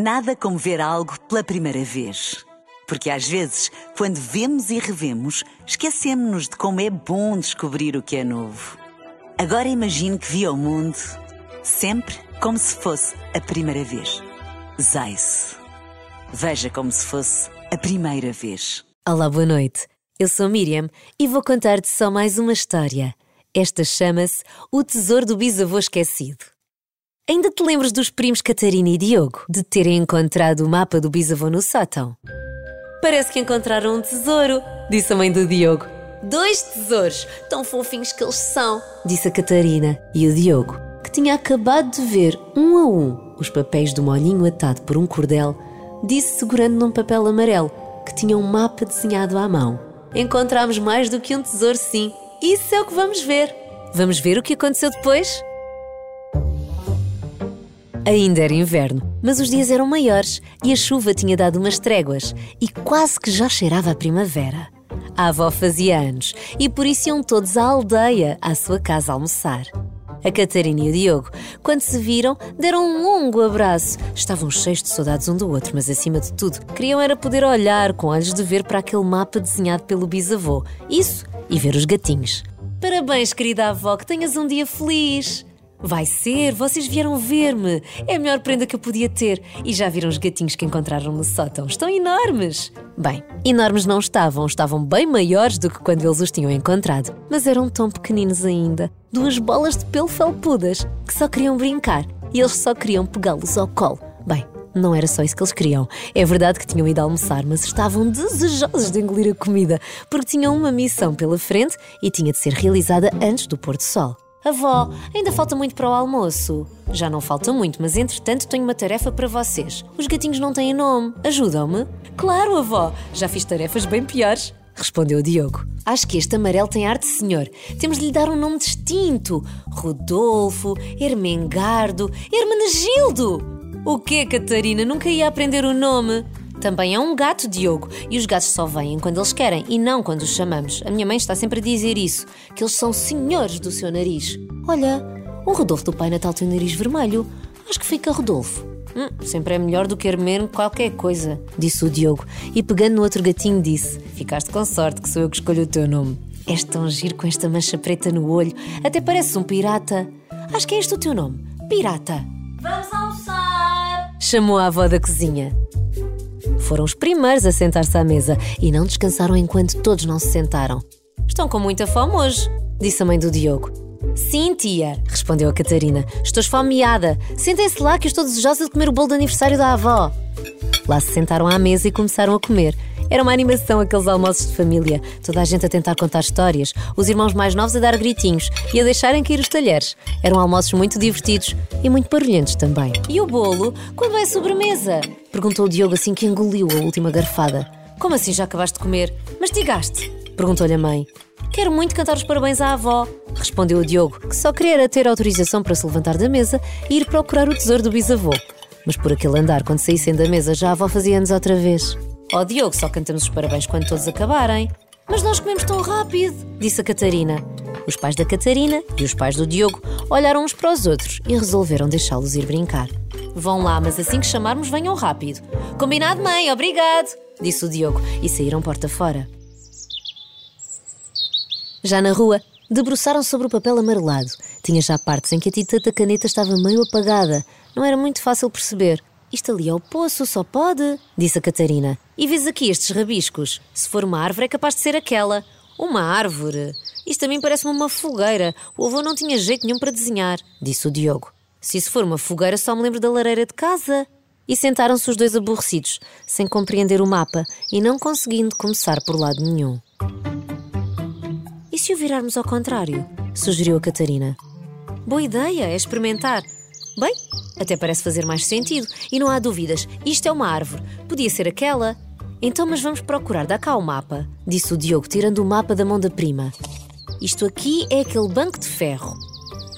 Nada como ver algo pela primeira vez. Porque às vezes, quando vemos e revemos, esquecemos-nos de como é bom descobrir o que é novo. Agora imagine que viu o mundo sempre como se fosse a primeira vez. Zais. Veja como se fosse a primeira vez. Olá, boa noite. Eu sou Miriam e vou contar-te só mais uma história. Esta chama-se O Tesouro do Bisavô Esquecido. Ainda te lembras dos primos Catarina e Diogo de terem encontrado o mapa do bisavô no sótão? Parece que encontraram um tesouro, disse a mãe do Diogo. Dois tesouros, tão fofinhos que eles são, disse a Catarina. E o Diogo, que tinha acabado de ver um a um os papéis do molhinho atado por um cordel, disse segurando num papel amarelo que tinha um mapa desenhado à mão. Encontramos mais do que um tesouro, sim. Isso é o que vamos ver. Vamos ver o que aconteceu depois? Ainda era inverno, mas os dias eram maiores e a chuva tinha dado umas tréguas e quase que já cheirava a primavera. A avó fazia anos e por isso iam todos à aldeia, à sua casa almoçar. A Catarina e o Diogo, quando se viram, deram um longo abraço. Estavam cheios de saudades um do outro, mas acima de tudo, queriam era poder olhar com olhos de ver para aquele mapa desenhado pelo bisavô. Isso e ver os gatinhos. Parabéns, querida avó, que tenhas um dia feliz! Vai ser, vocês vieram ver-me. É a melhor prenda que eu podia ter. E já viram os gatinhos que encontraram no sótão? Estão enormes. Bem, enormes não estavam, estavam bem maiores do que quando eles os tinham encontrado. Mas eram tão pequeninos ainda. Duas bolas de pelo felpudas que só queriam brincar e eles só queriam pegá-los ao colo. Bem, não era só isso que eles queriam. É verdade que tinham ido almoçar, mas estavam desejosos de engolir a comida, porque tinham uma missão pela frente e tinha de ser realizada antes do pôr do sol. Avó, ainda falta muito para o almoço. Já não falta muito, mas entretanto tenho uma tarefa para vocês. Os gatinhos não têm nome. Ajudam-me? Claro, avó. Já fiz tarefas bem piores. Respondeu Diogo. Acho que este amarelo tem arte, senhor. Temos de lhe dar um nome distinto: Rodolfo, Ermengardo, Hermenegildo. O quê, Catarina? Nunca ia aprender o nome. Também é um gato, Diogo, e os gatos só vêm quando eles querem e não quando os chamamos. A minha mãe está sempre a dizer isso, que eles são senhores do seu nariz. Olha, o Rodolfo do Pai Natal tem o nariz vermelho. Acho que fica Rodolfo. Hum, sempre é melhor do que Hermeno qualquer coisa, disse o Diogo, e pegando no outro gatinho disse: Ficaste com sorte que sou eu que escolho o teu nome. És tão giro com esta mancha preta no olho, até pareces um pirata. Acho que é este o teu nome, Pirata. Vamos almoçar! Chamou a avó da cozinha. Foram os primeiros a sentar-se à mesa e não descansaram enquanto todos não se sentaram. Estão com muita fome hoje, disse a mãe do Diogo. Sim, tia, respondeu a Catarina. Estou esfomeada. Sentem-se lá que estou desejosa de comer o bolo de aniversário da avó. Lá se sentaram à mesa e começaram a comer. Era uma animação aqueles almoços de família, toda a gente a tentar contar histórias, os irmãos mais novos a dar gritinhos e a deixarem cair os talheres. Eram almoços muito divertidos e muito barulhentos também. E o bolo? Quando é sobremesa? Perguntou o Diogo assim que engoliu a última garfada. Como assim já acabaste de comer? Mastigaste? Perguntou-lhe a mãe. Quero muito cantar os parabéns à avó, respondeu o Diogo, que só queria ter autorização para se levantar da mesa e ir procurar o tesouro do bisavô. Mas por aquele andar, quando saíssem da mesa, já a avó fazia anos outra vez. Oh, Diogo, só cantamos os parabéns quando todos acabarem. Mas nós comemos tão rápido, disse a Catarina. Os pais da Catarina e os pais do Diogo olharam uns para os outros e resolveram deixá-los ir brincar. Vão lá, mas assim que chamarmos, venham rápido. Combinado, mãe, obrigado, disse o Diogo e saíram porta fora. Já na rua, debruçaram sobre o papel amarelado. Tinha já partes em que a tinta da caneta estava meio apagada. Não era muito fácil perceber. Isto ali é o poço, só pode, disse a Catarina. E vês aqui estes rabiscos? Se for uma árvore, é capaz de ser aquela. Uma árvore? Isto também parece-me uma fogueira. O avô não tinha jeito nenhum para desenhar, disse o Diogo. Se isso for uma fogueira, só me lembro da lareira de casa. E sentaram-se os dois aborrecidos, sem compreender o mapa e não conseguindo começar por lado nenhum. E se o virarmos ao contrário? sugeriu a Catarina. Boa ideia, é experimentar. Bem, até parece fazer mais sentido e não há dúvidas. Isto é uma árvore. Podia ser aquela. Então, mas vamos procurar. Dá cá o mapa, disse o Diogo, tirando o mapa da mão da prima. Isto aqui é aquele banco de ferro.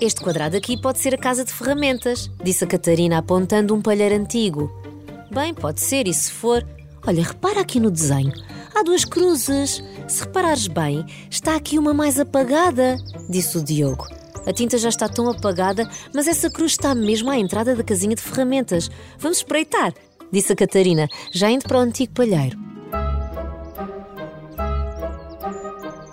Este quadrado aqui pode ser a casa de ferramentas, disse a Catarina, apontando um palheiro antigo. Bem, pode ser, e se for. Olha, repara aqui no desenho. Há duas cruzes. Se reparares bem, está aqui uma mais apagada, disse o Diogo. A tinta já está tão apagada, mas essa cruz está mesmo à entrada da casinha de ferramentas. Vamos espreitar. disse a Catarina, já indo para o antigo palheiro.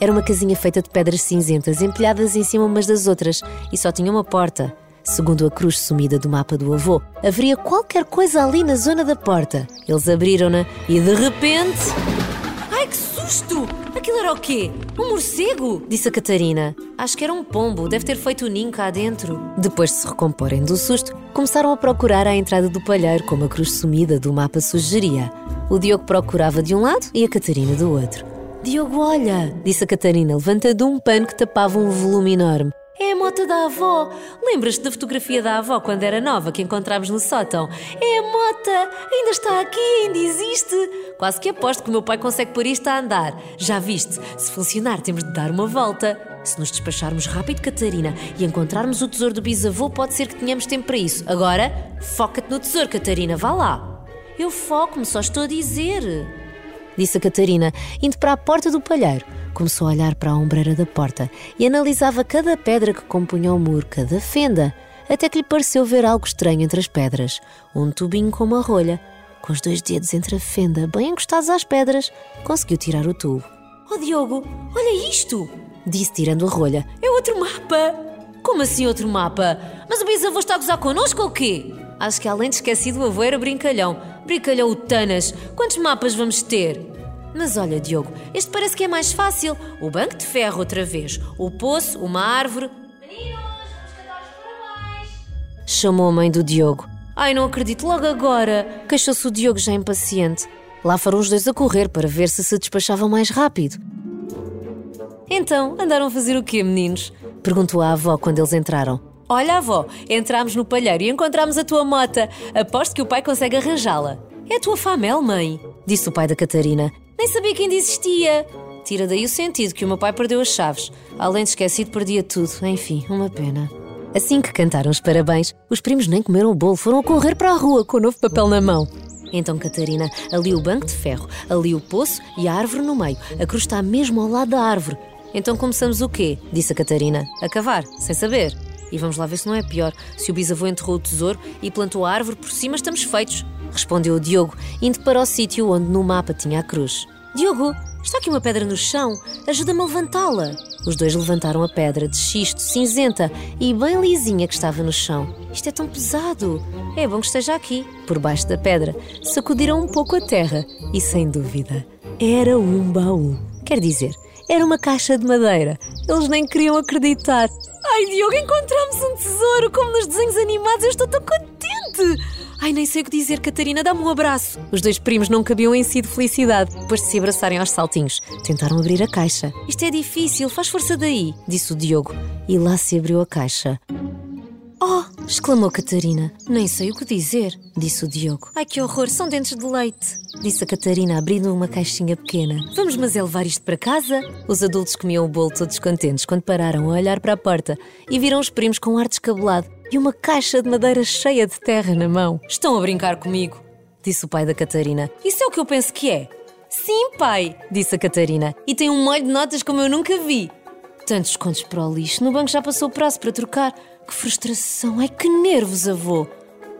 Era uma casinha feita de pedras cinzentas, empilhadas em cima umas das outras, e só tinha uma porta. Segundo a cruz sumida do mapa do avô, haveria qualquer coisa ali na zona da porta. Eles abriram-na e de repente. Ai que susto! Aquilo era o quê? Um morcego? Disse a Catarina. Acho que era um pombo, deve ter feito o ninho cá dentro. Depois de se recomporem do susto, começaram a procurar a entrada do palheiro, como a cruz sumida do mapa sugeria. O Diogo procurava de um lado e a Catarina do outro. Diogo, olha, disse a Catarina, levantando um pano que tapava um volume enorme. Moto da avó. Lembras-te da fotografia da avó quando era nova que encontramos no sótão? É a moto! Ainda está aqui, ainda existe! Quase que aposto que o meu pai consegue pôr isto a andar. Já viste? Se funcionar, temos de dar uma volta. Se nos despacharmos rápido, Catarina, e encontrarmos o tesouro do bisavô, pode ser que tenhamos tempo para isso. Agora, foca-te no tesouro, Catarina, vá lá. Eu foco-me, só estou a dizer disse a Catarina, indo para a porta do palheiro. Começou a olhar para a ombreira da porta e analisava cada pedra que compunha o muro, cada fenda, até que lhe pareceu ver algo estranho entre as pedras. Um tubinho com uma rolha, com os dois dedos entre a fenda, bem encostados às pedras, conseguiu tirar o tubo. Oh Diogo, olha isto! Disse tirando a rolha. É outro mapa! Como assim outro mapa? Mas o bisavô está a gozar connosco ou quê? Acho que além de esquecido o avô era brincalhão. Brincalhão o Tanas. Quantos mapas vamos ter? Mas olha, Diogo, este parece que é mais fácil. O banco de ferro outra vez, o poço, uma árvore. Meninos, vamos cantar os parabéns. Chamou a mãe do Diogo. Ai, não acredito, logo agora! Queixou-se o Diogo já impaciente. Lá foram os dois a correr para ver se se despachavam mais rápido. Então, andaram a fazer o quê, meninos? Perguntou a avó quando eles entraram. Olha, avó, entramos no palheiro e encontramos a tua mota. Aposto que o pai consegue arranjá-la. É a tua famel, mãe, disse o pai da Catarina. Nem sabia que ainda existia. Tira daí o sentido que o meu pai perdeu as chaves. Além de esquecido, perdia tudo. Enfim, uma pena. Assim que cantaram os parabéns, os primos nem comeram o bolo, foram a correr para a rua com o novo papel na mão. Então Catarina, ali o banco de ferro, ali o poço e a árvore no meio. A cruz está mesmo ao lado da árvore. Então começamos o quê? Disse a Catarina. A cavar, sem saber. E vamos lá ver se não é pior. Se o bisavô enterrou o tesouro e plantou a árvore por cima, estamos feitos. Respondeu o Diogo, indo para o sítio onde no mapa tinha a cruz. Diogo, está aqui uma pedra no chão. Ajuda-me a levantá-la. Os dois levantaram a pedra de xisto, cinzenta e bem lisinha que estava no chão. Isto é tão pesado. É bom que esteja aqui, por baixo da pedra. Sacudiram um pouco a terra e, sem dúvida, era um baú. Quer dizer, era uma caixa de madeira. Eles nem queriam acreditar. Ai, Diogo, encontramos um tesouro, como nos desenhos animados. Eu estou tão contente. Ai, nem sei o que dizer, Catarina, dá-me um abraço. Os dois primos não cabiam em si de felicidade, depois de se abraçarem aos saltinhos. Tentaram abrir a caixa. Isto é difícil, faz força daí, disse o Diogo. E lá se abriu a caixa. Oh! exclamou Catarina. Nem sei o que dizer, disse o Diogo. Ai que horror, são dentes de leite, disse a Catarina, abrindo uma caixinha pequena. Vamos, mas é levar isto para casa? Os adultos comiam o bolo todos contentes quando pararam a olhar para a porta e viram os primos com um ar descabelado e uma caixa de madeira cheia de terra na mão. Estão a brincar comigo, disse o pai da Catarina. Isso é o que eu penso que é. Sim, pai, disse a Catarina. E tem um molho de notas como eu nunca vi. Tantos contos para o lixo. No banco já passou o prazo para trocar. Que frustração. Ai, que nervos, avô.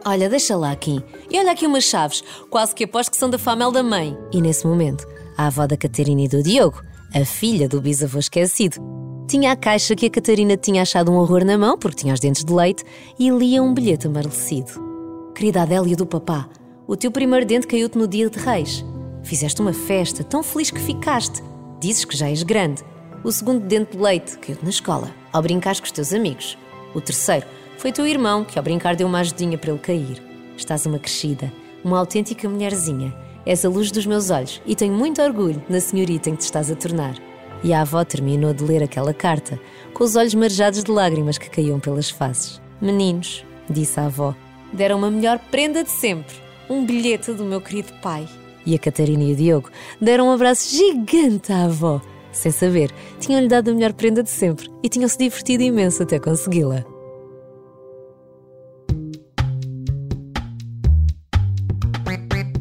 Olha, deixa lá aqui. E olha aqui umas chaves. Quase que aposto que são da famel da mãe. E nesse momento, a avó da Catarina e do Diogo, a filha do bisavô esquecido, tinha a caixa que a Catarina tinha achado um horror na mão, porque tinha os dentes de leite, e lia um bilhete amarelecido. Querida Adélia do papá, o teu primeiro dente caiu-te no dia de reis. Fizeste uma festa, tão feliz que ficaste. Dizes que já és grande. O segundo dente de leite caiu-te na escola, ao brincares com os teus amigos. O terceiro foi teu irmão, que ao brincar deu uma ajudinha para ele cair. Estás uma crescida, uma autêntica mulherzinha. És a luz dos meus olhos e tenho muito orgulho na senhorita em que te estás a tornar. E a avó terminou de ler aquela carta, com os olhos marejados de lágrimas que caíam pelas faces. Meninos, disse a avó, deram-me a melhor prenda de sempre, um bilhete do meu querido pai. E a Catarina e o Diogo deram um abraço gigante à avó. Sem saber, tinham-lhe dado a melhor prenda de sempre e tinham-se divertido imenso até consegui-la.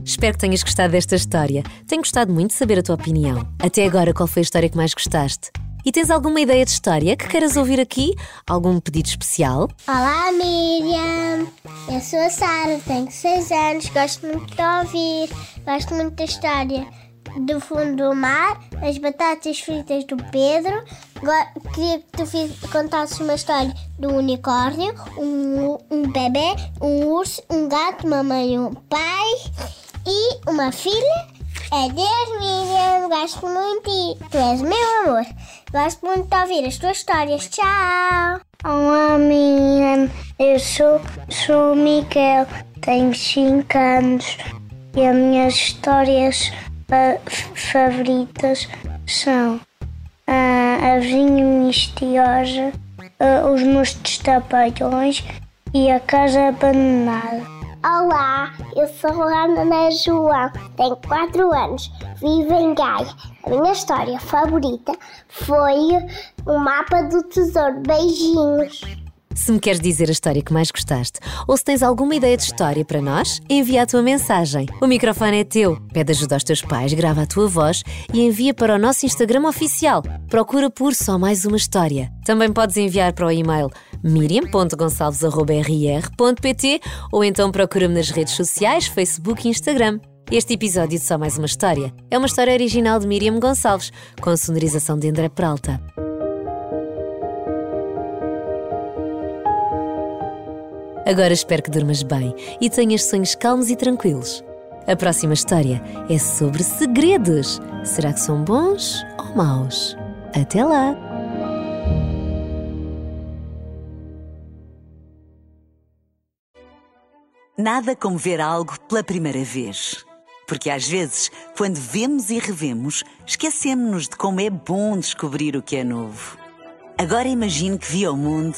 Espero que tenhas gostado desta história. Tenho gostado muito de saber a tua opinião. Até agora, qual foi a história que mais gostaste? E tens alguma ideia de história que queiras ouvir aqui? Algum pedido especial? Olá, Miriam. Eu sou a Sara, tenho 6 anos, gosto muito de ouvir, gosto muito da história do fundo do mar, as batatas fritas do Pedro. Go- Queria que tu fiz- contasses uma história do unicórnio, um, um bebê, um urso, um gato, uma mãe um pai e uma filha. Adeus, Miriam. Gosto muito de ti. Tu és meu amor. Gosto muito de ouvir as tuas histórias. Tchau. Olá, Miriam. Eu sou, sou o Miguel. Tenho 5 anos. E as minhas histórias favoritas são ah, a vinha misteriosa, ah, os meus destapalhões e a casa abandonada. Olá, eu sou a Ana João, tenho 4 anos, vivo em Gaia. A minha história favorita foi o mapa do tesouro. Beijinhos. Se me queres dizer a história que mais gostaste ou se tens alguma ideia de história para nós, envia a tua mensagem. O microfone é teu. Pede ajuda aos teus pais, grava a tua voz e envia para o nosso Instagram oficial. Procura por Só Mais Uma História. Também podes enviar para o e-mail miriam.gonçalves.rr.pt ou então procura-me nas redes sociais, Facebook e Instagram. Este episódio de Só Mais Uma História é uma história original de Miriam Gonçalves, com a sonorização de André Peralta. Agora espero que durmas bem e tenhas sonhos calmos e tranquilos. A próxima história é sobre segredos. Será que são bons ou maus? Até lá! Nada como ver algo pela primeira vez. Porque às vezes, quando vemos e revemos, esquecemos-nos de como é bom descobrir o que é novo. Agora imagine que viu o mundo